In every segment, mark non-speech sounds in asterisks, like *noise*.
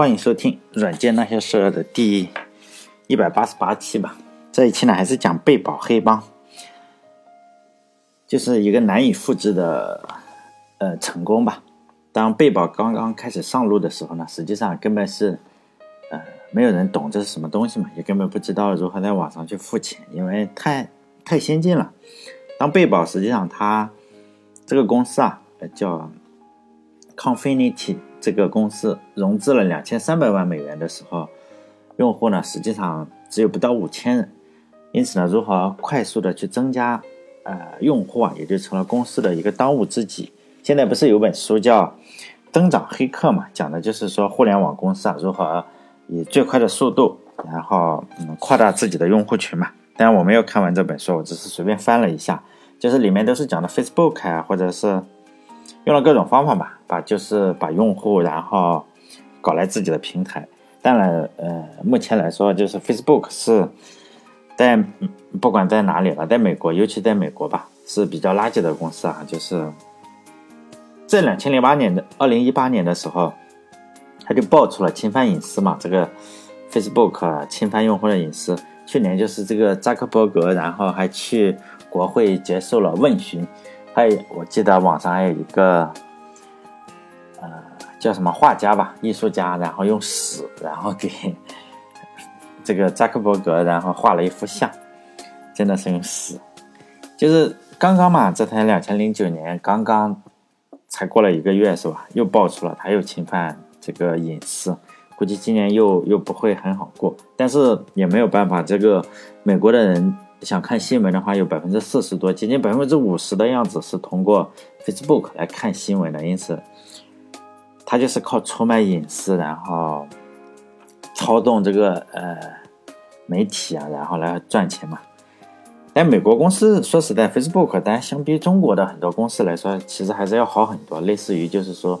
欢迎收听《软件那些事儿》的第一百八十八期吧。这一期呢，还是讲贝宝黑帮，就是一个难以复制的呃成功吧。当贝宝刚刚开始上路的时候呢，实际上根本是呃没有人懂这是什么东西嘛，也根本不知道如何在网上去付钱，因为太太先进了。当贝宝实际上它这个公司啊叫 Confinity。这个公司融资了两千三百万美元的时候，用户呢实际上只有不到五千人，因此呢，如何快速的去增加呃用户啊，也就成了公司的一个当务之急。现在不是有本书叫《增长黑客》嘛，讲的就是说互联网公司啊如何以最快的速度，然后嗯扩大自己的用户群嘛。当然我没有看完这本书，我只是随便翻了一下，就是里面都是讲的 Facebook 啊，或者是。用了各种方法吧，把就是把用户然后搞来自己的平台。当然，呃，目前来说，就是 Facebook 是在不管在哪里了，在美国，尤其在美国吧，是比较垃圾的公司啊。就是在两千零八年的二零一八年的时候，他就爆出了侵犯隐私嘛，这个 Facebook 侵犯用户的隐私。去年就是这个扎克伯格，然后还去国会接受了问询。还有，我记得网上还有一个，呃，叫什么画家吧，艺术家，然后用屎，然后给这个扎克伯格，然后画了一幅像，真的是用屎。就是刚刚嘛，这才两千零九年刚刚才过了一个月，是吧？又爆出了他又侵犯这个隐私，估计今年又又不会很好过。但是也没有办法，这个美国的人。想看新闻的话，有百分之四十多，接近百分之五十的样子是通过 Facebook 来看新闻的，因此，他就是靠出卖隐私，然后操纵这个呃媒体啊，然后来赚钱嘛。但美国公司说实在，Facebook，但相比中国的很多公司来说，其实还是要好很多。类似于就是说，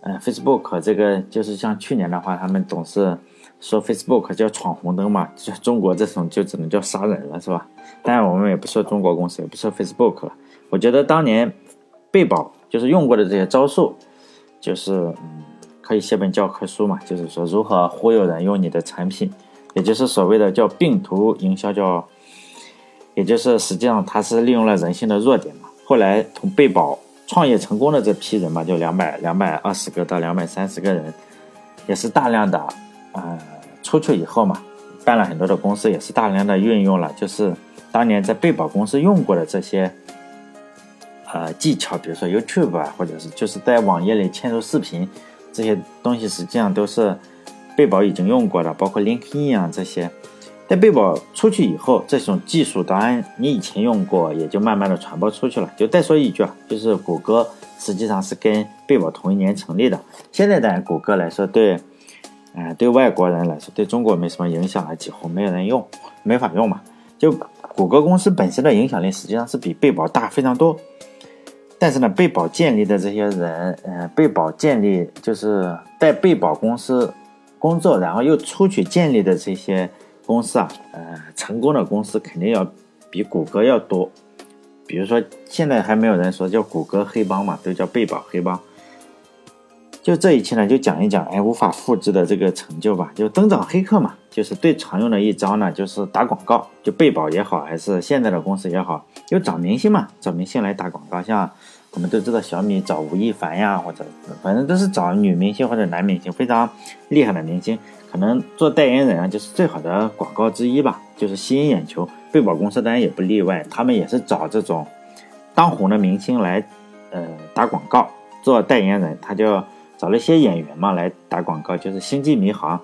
嗯，Facebook 这个就是像去年的话，他们总是。说 Facebook 叫闯红灯嘛，就中国这种就只能叫杀人了，是吧？当然我们也不说中国公司，也不说 Facebook 了。我觉得当年贝宝就是用过的这些招数，就是嗯，可以写本教科书嘛，就是说如何忽悠人用你的产品，也就是所谓的叫病毒营销，叫，也就是实际上他是利用了人性的弱点嘛。后来从贝宝创业成功的这批人嘛，就两百两百二十个到两百三十个人，也是大量的。啊，出去以后嘛，办了很多的公司，也是大量的运用了，就是当年在贝宝公司用过的这些呃技巧，比如说 YouTube 啊，或者是就是在网页里嵌入视频这些东西，实际上都是贝宝已经用过的，包括 LinkedIn 啊这些。在贝宝出去以后，这种技术当然你以前用过，也就慢慢的传播出去了。就再说一句啊，就是谷歌实际上是跟贝宝同一年成立的，现在的谷歌来说对。哎，对外国人来说，对中国没什么影响啊，几乎没有人用，没法用嘛。就谷歌公司本身的影响力实际上是比贝宝大非常多。但是呢，贝宝建立的这些人，呃，贝宝建立就是在贝宝公司工作，然后又出去建立的这些公司啊，呃，成功的公司肯定要比谷歌要多。比如说，现在还没有人说叫谷歌黑帮嘛，都叫贝宝黑帮。就这一期呢，就讲一讲哎无法复制的这个成就吧。就增长黑客嘛，就是最常用的一招呢，就是打广告。就贝宝也好，还是现在的公司也好，就找明星嘛，找明星来打广告。像我们都知道小米找吴亦凡呀，或者反正都是找女明星或者男明星，非常厉害的明星，可能做代言人啊，就是最好的广告之一吧，就是吸引眼球。贝宝公司当然也不例外，他们也是找这种当红的明星来呃打广告，做代言人，他就。找了一些演员嘛来打广告，就是《星际迷航》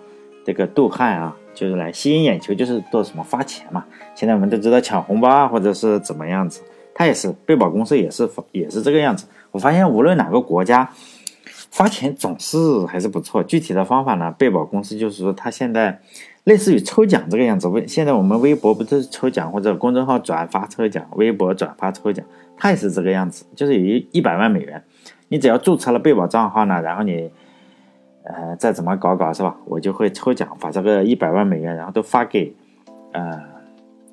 这个杜汉啊，就是来吸引眼球，就是做什么发钱嘛。现在我们都知道抢红包啊，或者是怎么样子，他也是贝宝公司也是也是这个样子。我发现无论哪个国家发钱总是还是不错。具体的方法呢，贝宝公司就是说他现在类似于抽奖这个样子。微现在我们微博不是抽奖或者公众号转发抽奖，微博转发抽奖，他也是这个样子，就是有一一百万美元。你只要注册了贝宝账号呢，然后你，呃，再怎么搞搞是吧？我就会抽奖，把这个一百万美元，然后都发给，呃，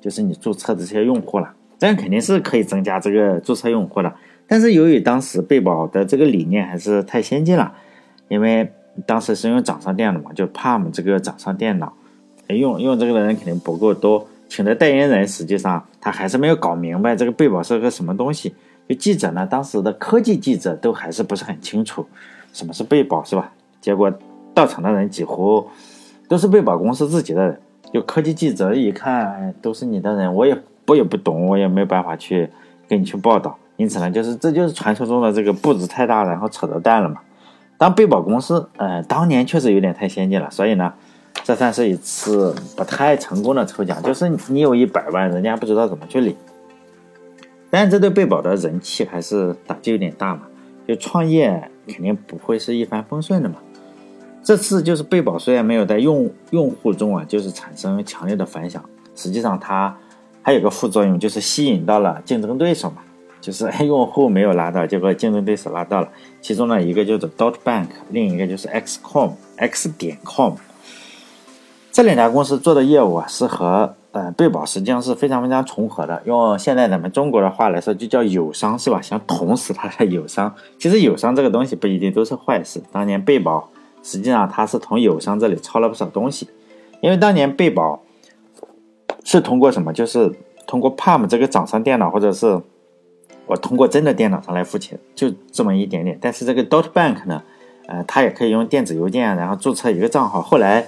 就是你注册的这些用户了。这样肯定是可以增加这个注册用户的。但是由于当时贝宝的这个理念还是太先进了，因为当时是用掌上电脑嘛，就 Palm 这个掌上电脑，用用这个的人肯定不够多。请的代言人实际上他还是没有搞明白这个贝宝是个什么东西。就记者呢，当时的科技记者都还是不是很清楚什么是贝宝，是吧？结果到场的人几乎都是贝宝公司自己的人。就科技记者一看都是你的人，我也我也不懂，我也没有办法去给你去报道。因此呢，就是这就是传说中的这个步子太大，然后扯着蛋了嘛。当贝宝公司，呃，当年确实有点太先进了，所以呢，这算是一次不太成功的抽奖，就是你有一百万，人家不知道怎么去领。但这对贝宝的人气还是打击有点大嘛，就创业肯定不会是一帆风顺的嘛。这次就是贝宝虽然没有在用用户中啊，就是产生强烈的反响，实际上它还有个副作用，就是吸引到了竞争对手嘛。就是用户没有拉到，结果竞争对手拉到了。其中呢，一个叫做 Dot Bank，另一个就是 Xcom X 点 com。这两家公司做的业务啊，是和呃贝宝实际上是非常非常重合的。用现在咱们中国的话来说，就叫友商是吧？想捅死他的友商。其实友商这个东西不一定都是坏事。当年贝宝实际上他是从友商这里抄了不少东西，因为当年贝宝是通过什么？就是通过 Palm 这个掌上电脑，或者是我通过真的电脑上来付钱，就这么一点点。但是这个 Dot Bank 呢，呃，它也可以用电子邮件，然后注册一个账号。后来，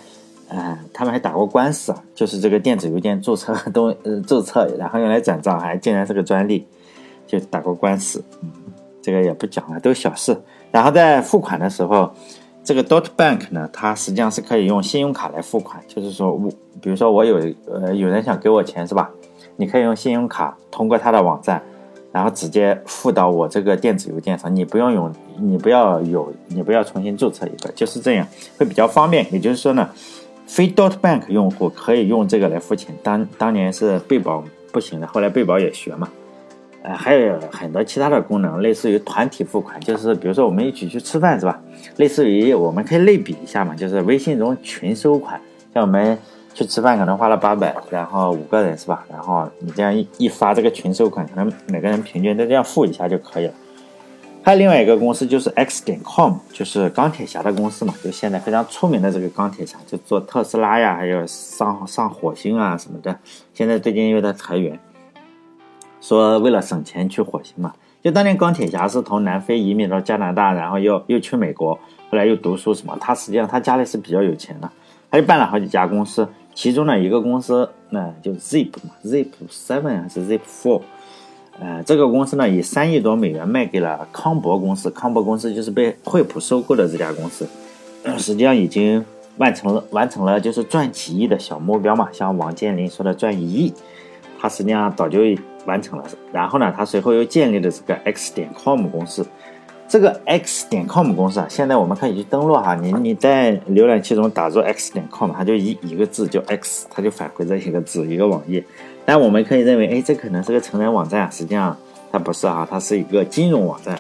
呃，他们还打过官司啊，就是这个电子邮件注册东呃注册，然后用来转账，还竟然是个专利，就打过官司。嗯，这个也不讲了，都小事。然后在付款的时候，这个 Dot Bank 呢，它实际上是可以用信用卡来付款，就是说我比如说我有呃有人想给我钱是吧？你可以用信用卡通过他的网站。然后直接付到我这个电子邮件上，你不用用，你不要有，你不要重新注册一个，就是这样会比较方便。也就是说呢，非 Dot Bank 用户可以用这个来付钱。当当年是贝宝不行的，后来贝宝也学嘛。呃，还有很多其他的功能，类似于团体付款，就是比如说我们一起去吃饭是吧？类似于我们可以类比一下嘛，就是微信中群收款，像我们。去吃饭可能花了八百，然后五个人是吧？然后你这样一一发这个群收款，可能每个人平均都这样付一下就可以了。还有另外一个公司就是 X 点 com，就是钢铁侠的公司嘛，就现在非常出名的这个钢铁侠，就做特斯拉呀，还有上上火星啊什么的。现在最近又在裁员，说为了省钱去火星嘛。就当年钢铁侠是从南非移民到加拿大，然后又又去美国，后来又读书什么。他实际上他家里是比较有钱的，他就办了好几家公司。其中呢，一个公司，那就 Zip 嘛，Zip Seven 还是 Zip Four，呃，这个公司呢，以三亿多美元卖给了康博公司。康博公司就是被惠普收购的这家公司，实际上已经完成了完成了就是赚几亿的小目标嘛。像王健林说的赚一亿，他实际上早就完成了。然后呢，他随后又建立了这个 X 点 com 公司。这个 x 点 com 公司啊，现在我们可以去登录哈，你你在浏览器中打入 x 点 com，它就一一个字叫 x，它就返回这一个字一个网页。但我们可以认为，哎，这可能是个成人网站，实际上它不是啊，它是一个金融网站。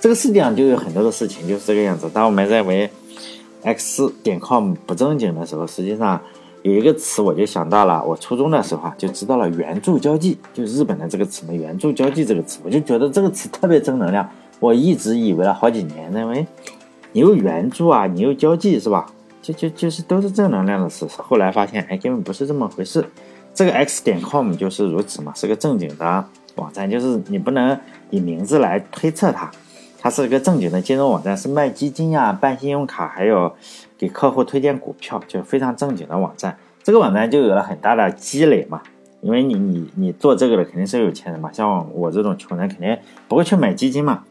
这个世界上就有很多的事情就是这个样子。当我们认为 x 点 com 不正经的时候，实际上有一个词我就想到了，我初中的时候啊就知道了援助交际，就日本的这个词嘛，援助交际这个词，我就觉得这个词特别正能量。我一直以为了好几年，认为你有援助啊，你有交际是吧？就就就是都是正能量的事。后来发现，哎，根本不是这么回事。这个 X 点 com 就是如此嘛，是个正经的网站，就是你不能以名字来推测它。它是一个正经的金融网站，是卖基金呀、办信用卡，还有给客户推荐股票，就非常正经的网站。这个网站就有了很大的积累嘛，因为你你你做这个的肯定是有钱人嘛，像我这种穷人肯定不会去买基金嘛。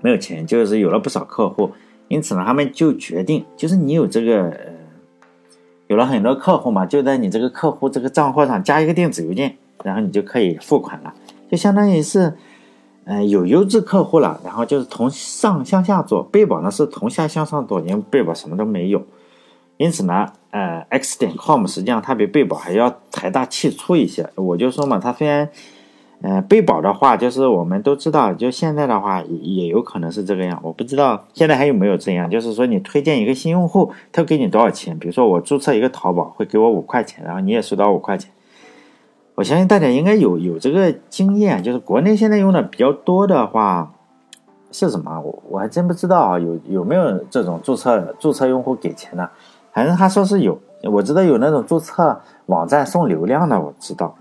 没有钱，就是有了不少客户，因此呢，他们就决定，就是你有这个，有了很多客户嘛，就在你这个客户这个账户上加一个电子邮件，然后你就可以付款了，就相当于是，呃，有优质客户了，然后就是从上向下做，贝宝呢是从下向上做，因为贝宝什么都没有，因此呢，呃，X 点 com 实际上它比贝宝还要财大气粗一些，我就说嘛，它虽然。呃，贝宝的话，就是我们都知道，就现在的话也有可能是这个样。我不知道现在还有没有这样，就是说你推荐一个新用户，他给你多少钱？比如说我注册一个淘宝，会给我五块钱，然后你也收到五块钱。我相信大家应该有有这个经验，就是国内现在用的比较多的话，是什么？我我还真不知道啊，有有没有这种注册注册用户给钱的？反正他说是有，我知道有那种注册网站送流量的，我知道，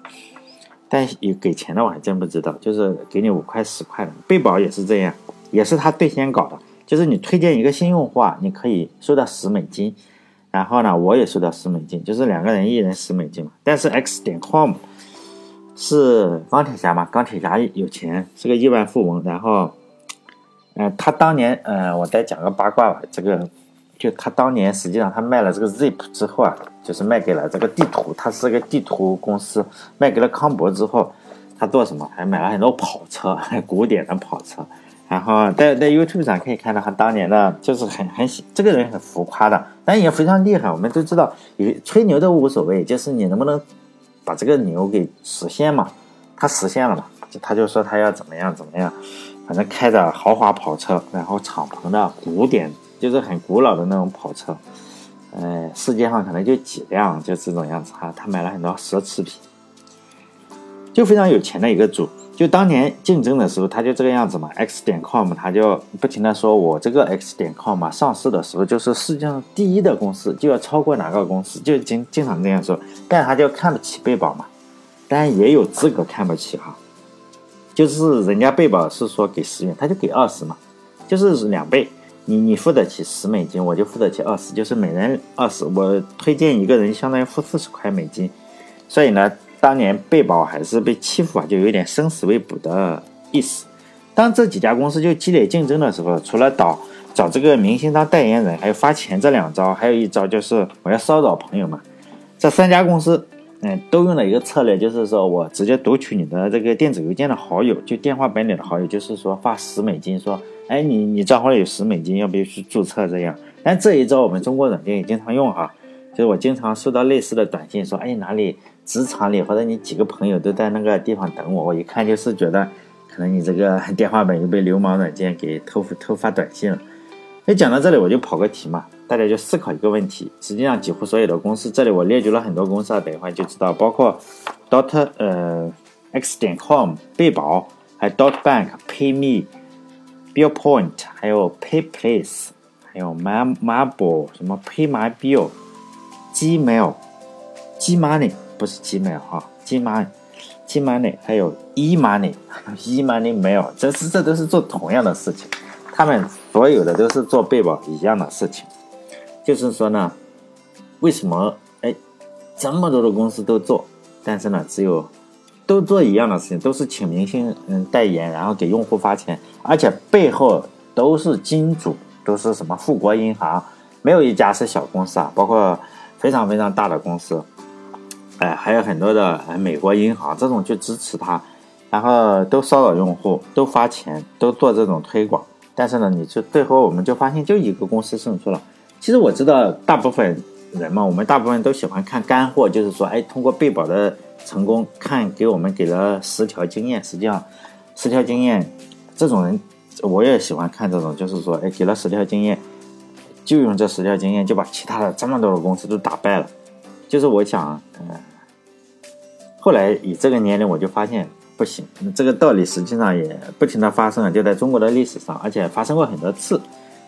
但有给钱的我还真不知道，就是给你五块十块的。贝宝也是这样，也是他最先搞的，就是你推荐一个新用户啊，你可以收到十美金，然后呢，我也收到十美金，就是两个人一人十美金嘛。但是 X 点 com 是钢铁侠嘛，钢铁侠有钱，是个亿万富翁，然后，嗯，他当年，嗯，我再讲个八卦吧，这个。就他当年，实际上他卖了这个 Zip 之后啊，就是卖给了这个地图，他是个地图公司，卖给了康博之后，他做什么？还买了很多跑车，*laughs* 古典的跑车。然后在在 YouTube 上可以看到他当年的，就是很很这个人很浮夸的，但也非常厉害。我们都知道，吹牛都无所谓，就是你能不能把这个牛给实现嘛？他实现了嘛？就他就说他要怎么样怎么样，反正开着豪华跑车，然后敞篷的古典。就是很古老的那种跑车，呃，世界上可能就几辆，就这种样子哈。他买了很多奢侈品，就非常有钱的一个主。就当年竞争的时候，他就这个样子嘛。X 点 com 他就不停的说，我这个 X 点 com 嘛，上市的时候就是世界上第一的公司，就要超过哪个公司，就经经常这样说。但他就看不起贝宝嘛，当然也有资格看不起哈。就是人家贝宝是说给十元，他就给二十嘛，就是两倍。你你付得起十美金，我就付得起二十，就是每人二十。我推荐一个人，相当于付四十块美金。所以呢，当年贝宝还是被欺负啊，就有点生死未卜的意思。当这几家公司就激烈竞争的时候，除了找找这个明星当代言人，还有发钱这两招，还有一招就是我要骚扰朋友嘛。这三家公司，嗯，都用了一个策略，就是说我直接读取你的这个电子邮件的好友，就电话本里的好友，就是说发十美金说。哎，你你账号里有十美金，要不要去注册？这样，但这一招我们中国软件也经常用哈。就是我经常收到类似的短信，说，哎，哪里职场里或者你几个朋友都在那个地方等我，我一看就是觉得，可能你这个电话本又被流氓软件给偷偷发短信了。那讲到这里，我就跑个题嘛，大家就思考一个问题。实际上，几乎所有的公司，这里我列举了很多公司啊，等一会就知道，包括 dot 呃 x 点 com 贝宝，还有 dot bank payme。Billpoint，还有 PayPlace，还有 ma marble 什么 Pay My Bill，Gmail，Gmoney 不是 Gmail 哈，Gmoney，Gmoney，还有 eMoney，eMoney Mail，这是这都是做同样的事情，他们所有的都是做贝宝一样的事情，就是说呢，为什么哎这么多的公司都做，但是呢只有。都做一样的事情，都是请明星嗯代言，然后给用户发钱，而且背后都是金主，都是什么富国银行，没有一家是小公司啊，包括非常非常大的公司，哎，还有很多的美国银行这种去支持他，然后都骚扰用户，都发钱，都做这种推广，但是呢，你就最后我们就发现就一个公司胜出了。其实我知道大部分人嘛，我们大部分都喜欢看干货，就是说，哎，通过贝宝的。成功看给我们给了十条经验，实际上十条经验，这种人我也喜欢看这种，就是说，哎，给了十条经验，就用这十条经验就把其他的这么多的公司都打败了。就是我想，嗯，后来以这个年龄我就发现不行，这个道理实际上也不停的发生了，就在中国的历史上，而且发生过很多次。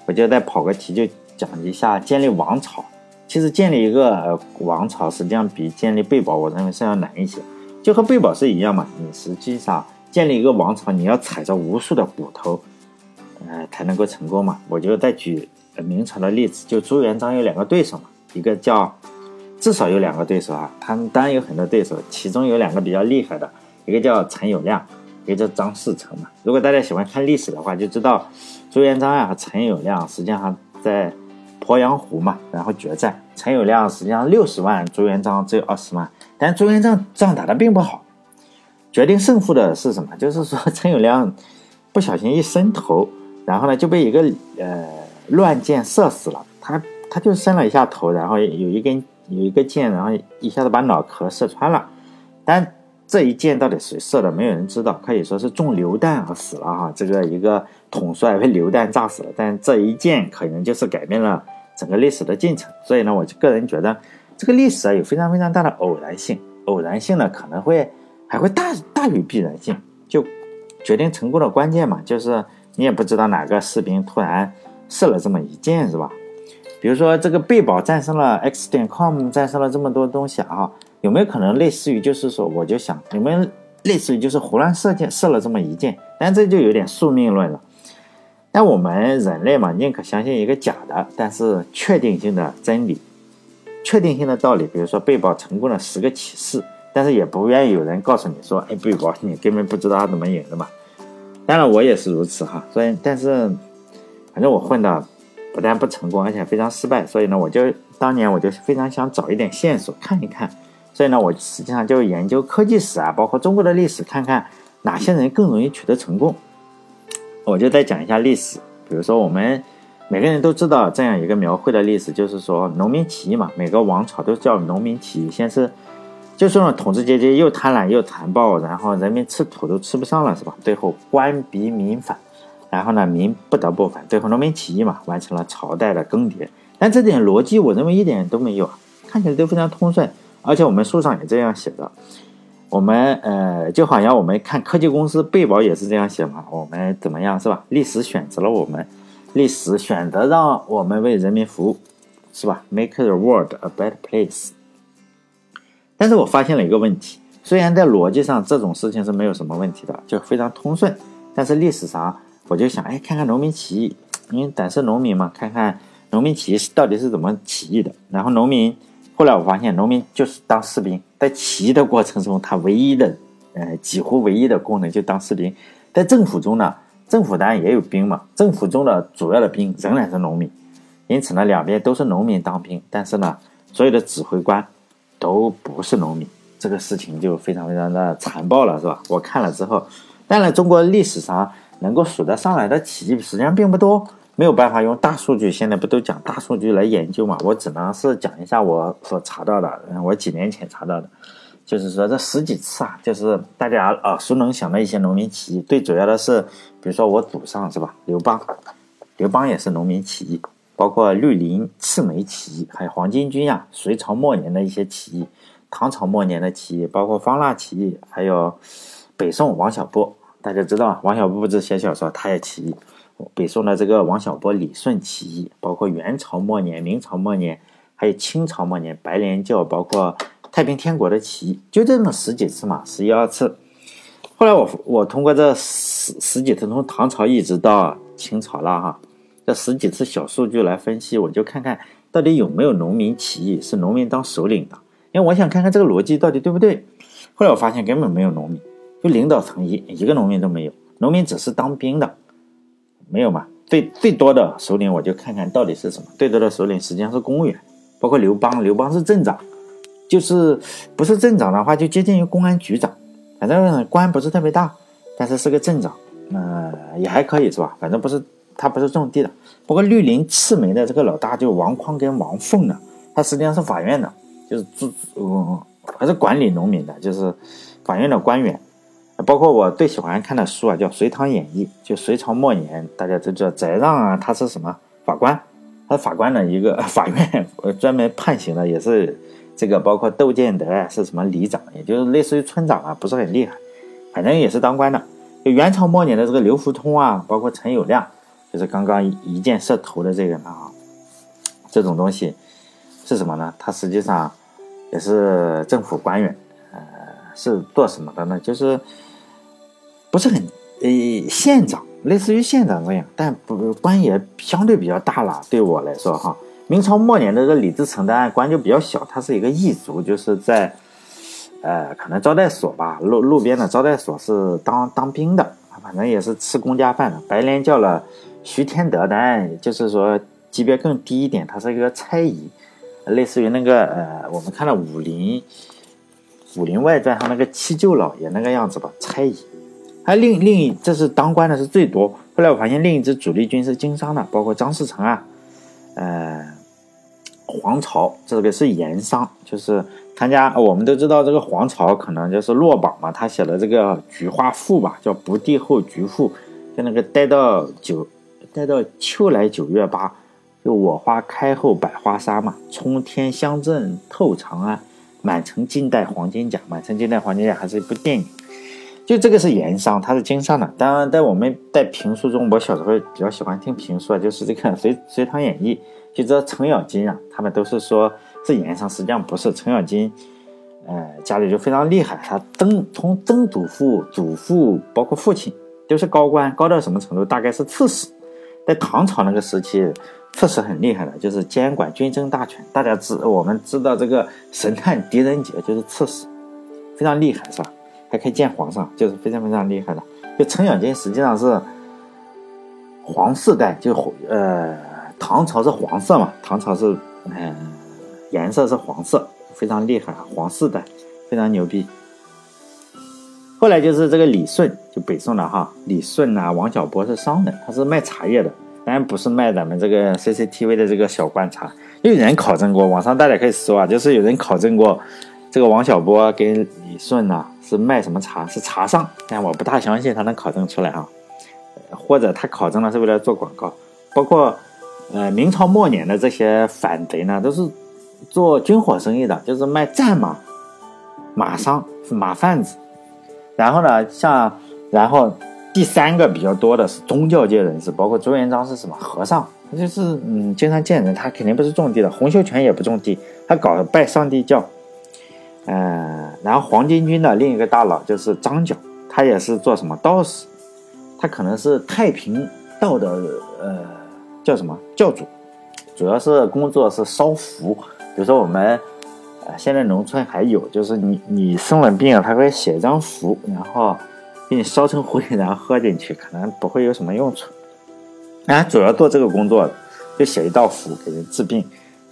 我就再跑个题，就讲一下建立王朝。其实建立一个王朝，实际上比建立贝宝，我认为是要难一些。就和贝宝是一样嘛，你实际上建立一个王朝，你要踩着无数的骨头，呃，才能够成功嘛。我就再举明朝的例子，就朱元璋有两个对手嘛，一个叫，至少有两个对手啊，他们当然有很多对手，其中有两个比较厉害的，一个叫陈友谅，一个叫张士诚嘛。如果大家喜欢看历史的话，就知道朱元璋啊和陈友谅实际上在。鄱阳湖嘛，然后决战，陈友谅实际上六十万，朱元璋只有二十万，但朱元璋仗打得并不好。决定胜负的是什么？就是说陈友谅不小心一伸头，然后呢就被一个呃乱箭射死了。他他就伸了一下头，然后有一根有一个箭，然后一下子把脑壳射穿了。但这一箭到底谁射的，没有人知道，可以说是中流弹而死了哈。这个一个统帅被流弹炸死了，但这一箭可能就是改变了。整个历史的进程，所以呢，我就个人觉得这个历史啊有非常非常大的偶然性，偶然性呢可能会还会大大于必然性，就决定成功的关键嘛，就是你也不知道哪个士兵突然射了这么一箭，是吧？比如说这个贝宝战胜了 X 点 com，战胜了这么多东西啊，有没有可能类似于就是说，我就想有没有类似于就是胡乱射箭射了这么一箭？但这就有点宿命论了。但我们人类嘛，宁可相信一个假的，但是确定性的真理，确定性的道理。比如说贝宝成功了十个起事，但是也不愿意有人告诉你说，哎，贝宝你根本不知道他怎么赢的嘛。当然我也是如此哈，所以但是反正我混的。不但不成功，而且非常失败，所以呢，我就当年我就非常想找一点线索看一看，所以呢，我实际上就研究科技史啊，包括中国的历史，看看哪些人更容易取得成功。我就再讲一下历史，比如说我们每个人都知道这样一个描绘的历史，就是说农民起义嘛，每个王朝都叫农民起义，先是就说统治阶级又贪婪又残暴，然后人民吃土都吃不上了，是吧？最后官逼民反。然后呢，民不得不反，最后农民起义嘛，完成了朝代的更迭。但这点逻辑，我认为一点都没有啊，看起来都非常通顺。而且我们书上也这样写的。我们呃，就好像我们看科技公司贝宝也是这样写嘛。我们怎么样是吧？历史选择了我们，历史选择让我们为人民服务，是吧？Make the world a better place。但是我发现了一个问题，虽然在逻辑上这种事情是没有什么问题的，就非常通顺，但是历史上。我就想，哎，看看农民起义，因为咱是农民嘛，看看农民起义到底是怎么起义的。然后农民，后来我发现，农民就是当士兵，在起义的过程中，他唯一的，呃，几乎唯一的功能就当士兵。在政府中呢，政府当然也有兵嘛，政府中的主要的兵仍然是农民。因此呢，两边都是农民当兵，但是呢，所有的指挥官都不是农民，这个事情就非常非常的残暴了，是吧？我看了之后，当然中国历史上。能够数得上来的起义实际上并不多，没有办法用大数据。现在不都讲大数据来研究嘛？我只能是讲一下我所查到的，嗯我几年前查到的，就是说这十几次啊，就是大家耳熟能详的一些农民起义。最主要的是，比如说我祖上是吧，刘邦，刘邦也是农民起义，包括绿林赤眉起义，还有黄巾军呀，隋朝末年的一些起义，唐朝末年的起义，包括方腊起义，还有北宋王小波。大家知道王小波不是写小说，他也起义。北宋的这个王小波、李顺起义，包括元朝末年、明朝末年，还有清朝末年白莲教，包括太平天国的起义，就这么十几次嘛，十一二次。后来我我通过这十十几次，从唐朝一直到清朝了哈，这十几次小数据来分析，我就看看到底有没有农民起义是农民当首领的，因为我想看看这个逻辑到底对不对。后来我发现根本没有农民。就领导层一一个农民都没有，农民只是当兵的，没有嘛？最最多的首领我就看看到底是什么？最多的首领实际上是公务员，包括刘邦，刘邦是镇长，就是不是镇长的话就接近于公安局长，反正官不是特别大，但是是个镇长，嗯，也还可以是吧？反正不是他不是种地的。包括绿林赤眉的这个老大就王匡跟王凤呢，他实际上是法院的，就是主嗯还是管理农民的，就是法院的官员。包括我最喜欢看的书啊，叫《隋唐演义》，就隋朝末年，大家都知道翟让啊，他是什么法官？他是法官的一个 *laughs* 法院，专门判刑的，也是这个。包括窦建德啊，是什么里长，也就是类似于村长啊，不是很厉害，反正也是当官的。就元朝末年的这个刘福通啊，包括陈友谅，就是刚刚一箭射头的这个啊，这种东西是什么呢？他实际上也是政府官员，呃，是做什么的呢？就是。不是很，呃，县长类似于县长这样，但不官也相对比较大了。对我来说，哈，明朝末年的这李自成的案官就比较小，他是一个异族，就是在，呃，可能招待所吧，路路边的招待所是当当兵的，反正也是吃公家饭的。白莲教了徐天德，当然就是说级别更低一点，他是一个差役，类似于那个呃，我们看了《武林武林外传》上那个七舅老爷那个样子吧，差役。还另另一，这是当官的是最多。后来我发现另一支主力军是经商的，包括张士诚啊，呃，黄巢这个是盐商，就是参加。我们都知道这个黄巢可能就是落榜嘛，他写的这个《菊花赋》吧，叫《不第后菊赋》，就那个待到九，待到秋来九月八，就我花开后百花杀嘛，冲天香阵透长安，满城尽带黄金甲。满城尽带黄金甲还是一部电影。就这个是盐商，他是经商的。当然，在我们在评书中，我小时候比较喜欢听评书，就是这个 *laughs*《隋隋唐演义》，就知道程咬金啊，他们都是说是盐商，实际上不是。程咬金，呃，家里就非常厉害，他曾从曾祖父、祖父，包括父亲，都是高官，高到什么程度？大概是刺史。在唐朝那个时期，刺史很厉害的，就是监管军政大权。大家知我们知道这个神探狄仁杰就是刺史，非常厉害，是吧？还可以见皇上，就是非常非常厉害的。就程咬金实际上是皇四代，就呃唐朝是黄色嘛，唐朝是嗯颜色是黄色，非常厉害，皇四代非常牛逼。后来就是这个李顺，就北宋的哈，李顺呐，王小波是商人，他是卖茶叶的，当然不是卖咱们这个 CCTV 的这个小罐茶。有人考证过，网上大家可以搜啊，就是有人考证过这个王小波跟李顺呢。是卖什么茶？是茶商，但我不大相信他能考证出来啊，或者他考证了是为了做广告。包括，呃，明朝末年的这些反贼呢，都是做军火生意的，就是卖战马、马商、马贩子。然后呢，像，然后第三个比较多的是宗教界人士，包括朱元璋是什么和尚，他就是嗯，经常见人，他肯定不是种地的。洪秀全也不种地，他搞拜上帝教。呃，然后黄巾军的另一个大佬就是张角，他也是做什么道士，他可能是太平道的呃叫什么教主，主要是工作是烧符，比如说我们呃现在农村还有，就是你你生了病他会写一张符，然后给你烧成灰，然后喝进去，可能不会有什么用处。啊，主要做这个工作，就写一道符给人治病。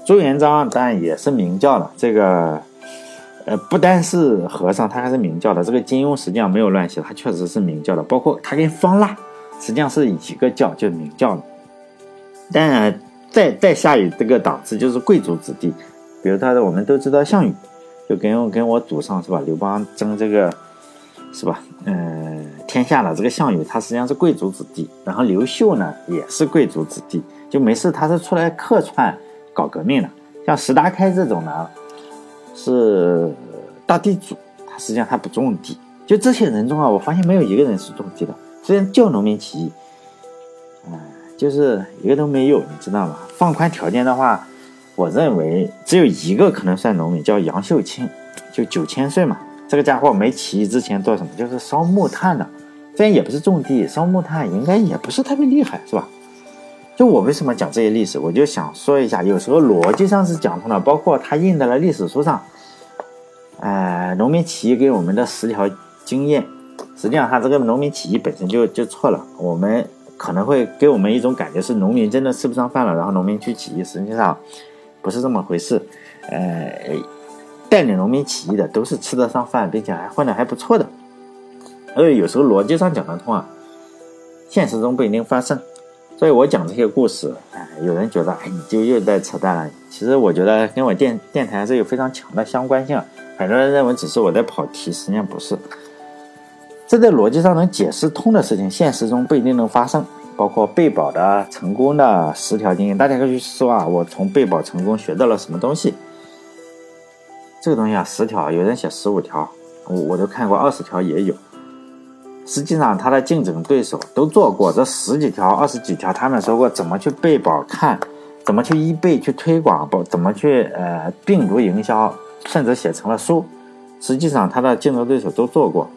朱元璋当然也是明教的，这个。呃，不单是和尚，他还是明教的。这个金庸实际上没有乱写，他确实是明教的。包括他跟方腊，实际上是一个教，就是明教的。当然，再再下一这个档次就是贵族子弟，比如他的我们都知道项羽，就跟跟我祖上是吧？刘邦争这个是吧？嗯，天下的这个项羽，他实际上是贵族子弟。然后刘秀呢，也是贵族子弟，就没事他是出来客串搞革命的。像石达开这种呢。是大地主，他实际上他不种地。就这些人中啊，我发现没有一个人是种地的。虽然叫农民起义，嗯，就是一个都没有，你知道吗？放宽条件的话，我认为只有一个可能算农民，叫杨秀清，就九千岁嘛。这个家伙没起义之前做什么？就是烧木炭的。虽然也不是种地，烧木炭应该也不是特别厉害，是吧？就我为什么讲这些历史，我就想说一下，有时候逻辑上是讲通的，包括他印在了历史书上。呃，农民起义给我们的十条经验，实际上他这个农民起义本身就就错了。我们可能会给我们一种感觉是农民真的吃不上饭了，然后农民去起义，实际上不是这么回事。呃，带领农民起义的都是吃得上饭，并且还混得还不错的。而有时候逻辑上讲得通啊，现实中不一定发生。所以我讲这些故事，哎，有人觉得，哎，你就又在扯淡了。其实我觉得跟我电电台是有非常强的相关性。很多人认为只是我在跑题，实际上不是。这在逻辑上能解释通的事情，现实中不一定能发生。包括贝宝的成功的十条经验，大家可以去说啊，我从贝宝成功学到了什么东西？这个东西啊，十条，有人写十五条，我我都看过，二十条也有。实际上，他的竞争对手都做过这十几条、二十几条，他们说过怎么去备保看，怎么去一倍去推广，不怎么去呃病毒营销，甚至写成了书。实际上，他的竞争对手都做过，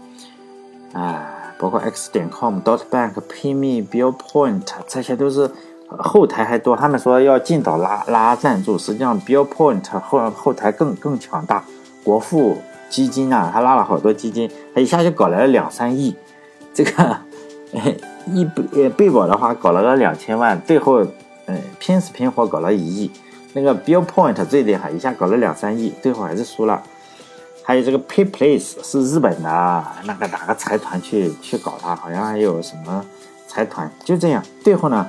啊，包括 X 点 com、Dot Bank、PayMe、BillPoint，这些都是后台还多。他们说要尽早拉拉赞助，实际上 BillPoint 后后台更更强大。国富基金啊，他拉了好多基金，他一下就搞来了两三亿。这个，*laughs* 一被被保的话搞了个两千万，最后，呃，拼死拼活搞了一亿。那个 BillPoint 最厉害，一下搞了两三亿，最后还是输了。还有这个 PayPlace 是日本的那个哪个财团去去搞它，好像还有什么财团，就这样，最后呢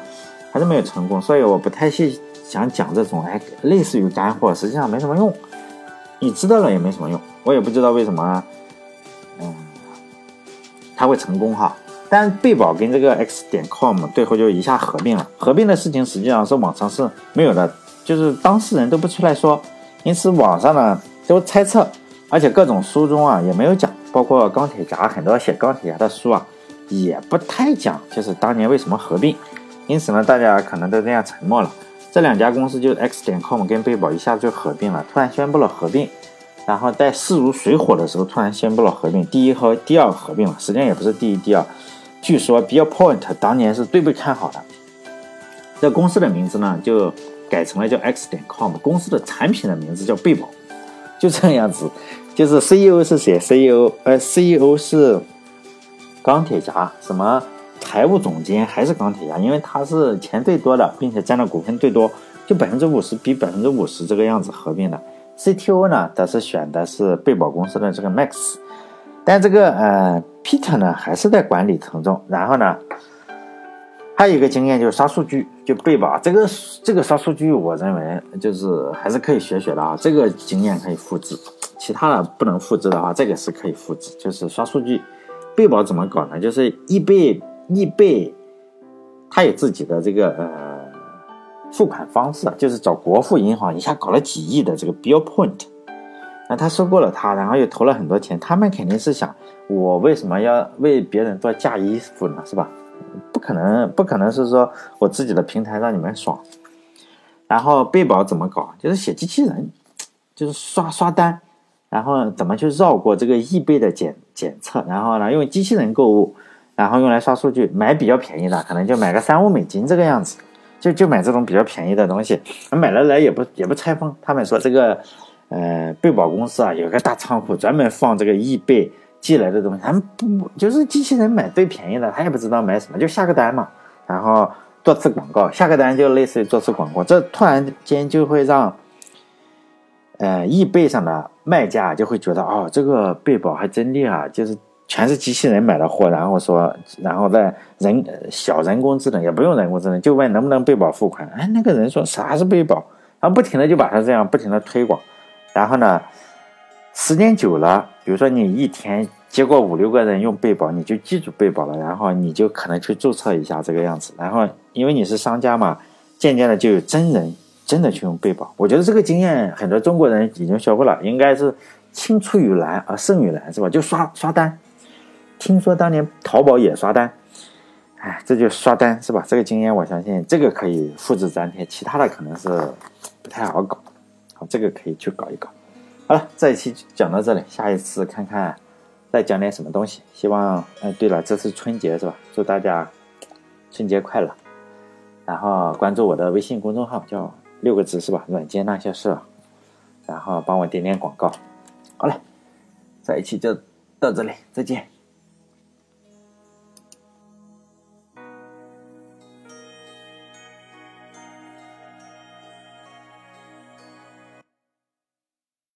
还是没有成功。所以我不太去想讲这种，哎，类似于干货，实际上没什么用。你知道了也没什么用，我也不知道为什么。他会成功哈，但贝宝跟这个 X 点 com 最后就一下合并了。合并的事情实际上是网上是没有的，就是当事人都不出来说，因此网上呢都猜测，而且各种书中啊也没有讲。包括钢铁侠，很多写钢铁侠的书啊，也不太讲就是当年为什么合并。因此呢，大家可能都这样沉默了。这两家公司就 X 点 com 跟贝宝一下就合并了，突然宣布了合并。然后在势如水火的时候，突然宣布了合并，第一和第二合并了，实际上也不是第一、第二。据说 BillPoint 当年是最被看好的。这公司的名字呢，就改成了叫 X 点 com，公司的产品的名字叫贝宝，就这样子。就是 CEO 是谁？CEO 呃，CEO 是钢铁侠，什么财务总监还是钢铁侠？因为他是钱最多的，并且占的股份最多，就百分之五十比百分之五十这个样子合并的。CTO 呢，则是选的是贝宝公司的这个 Max，但这个呃 Peter 呢，还是在管理层中。然后呢，还有一个经验就是刷数据，就贝宝这个这个刷数据，我认为就是还是可以学学的啊，这个经验可以复制。其他的不能复制的话，这个是可以复制，就是刷数据。贝宝怎么搞呢？就是易贝易贝，它有自己的这个呃。付款方式就是找国富银行一下搞了几亿的这个 Bill Point，那他收购了他，然后又投了很多钱，他们肯定是想，我为什么要为别人做嫁衣服呢？是吧？不可能，不可能是说我自己的平台让你们爽。然后贝宝怎么搞？就是写机器人，就是刷刷单，然后怎么去绕过这个易贝的检检测，然后呢用机器人购物，然后用来刷数据，买比较便宜的，可能就买个三五美金这个样子。就就买这种比较便宜的东西，买了来也不也不拆封。他们说这个，呃，贝宝公司啊有个大仓库，专门放这个易贝寄来的东西。他们不就是机器人买最便宜的，他也不知道买什么，就下个单嘛，然后做次广告，下个单就类似于做次广告。这突然间就会让，呃，易贝上的卖家就会觉得，哦，这个贝宝还真厉害，就是。全是机器人买的货，然后说，然后在人小人工智能也不用人工智能，就问能不能被保付款。哎，那个人说啥是被保，然后不停的就把它这样不停的推广。然后呢，时间久了，比如说你一天接过五六个人用贝保，你就记住贝保了，然后你就可能去注册一下这个样子。然后因为你是商家嘛，渐渐的就有真人真的去用贝保。我觉得这个经验很多中国人已经学会了，应该是青出于蓝而胜于蓝，是吧？就刷刷单。听说当年淘宝也刷单，哎，这就刷单是吧？这个经验我相信这个可以复制粘贴，其他的可能是不太好搞。好，这个可以去搞一搞。好了，这一期讲到这里，下一次看看再讲点什么东西。希望，哎，对了，这是春节是吧？祝大家春节快乐。然后关注我的微信公众号，叫六个字是吧？软件那些事。然后帮我点点广告。好嘞，这一期就到这里，再见。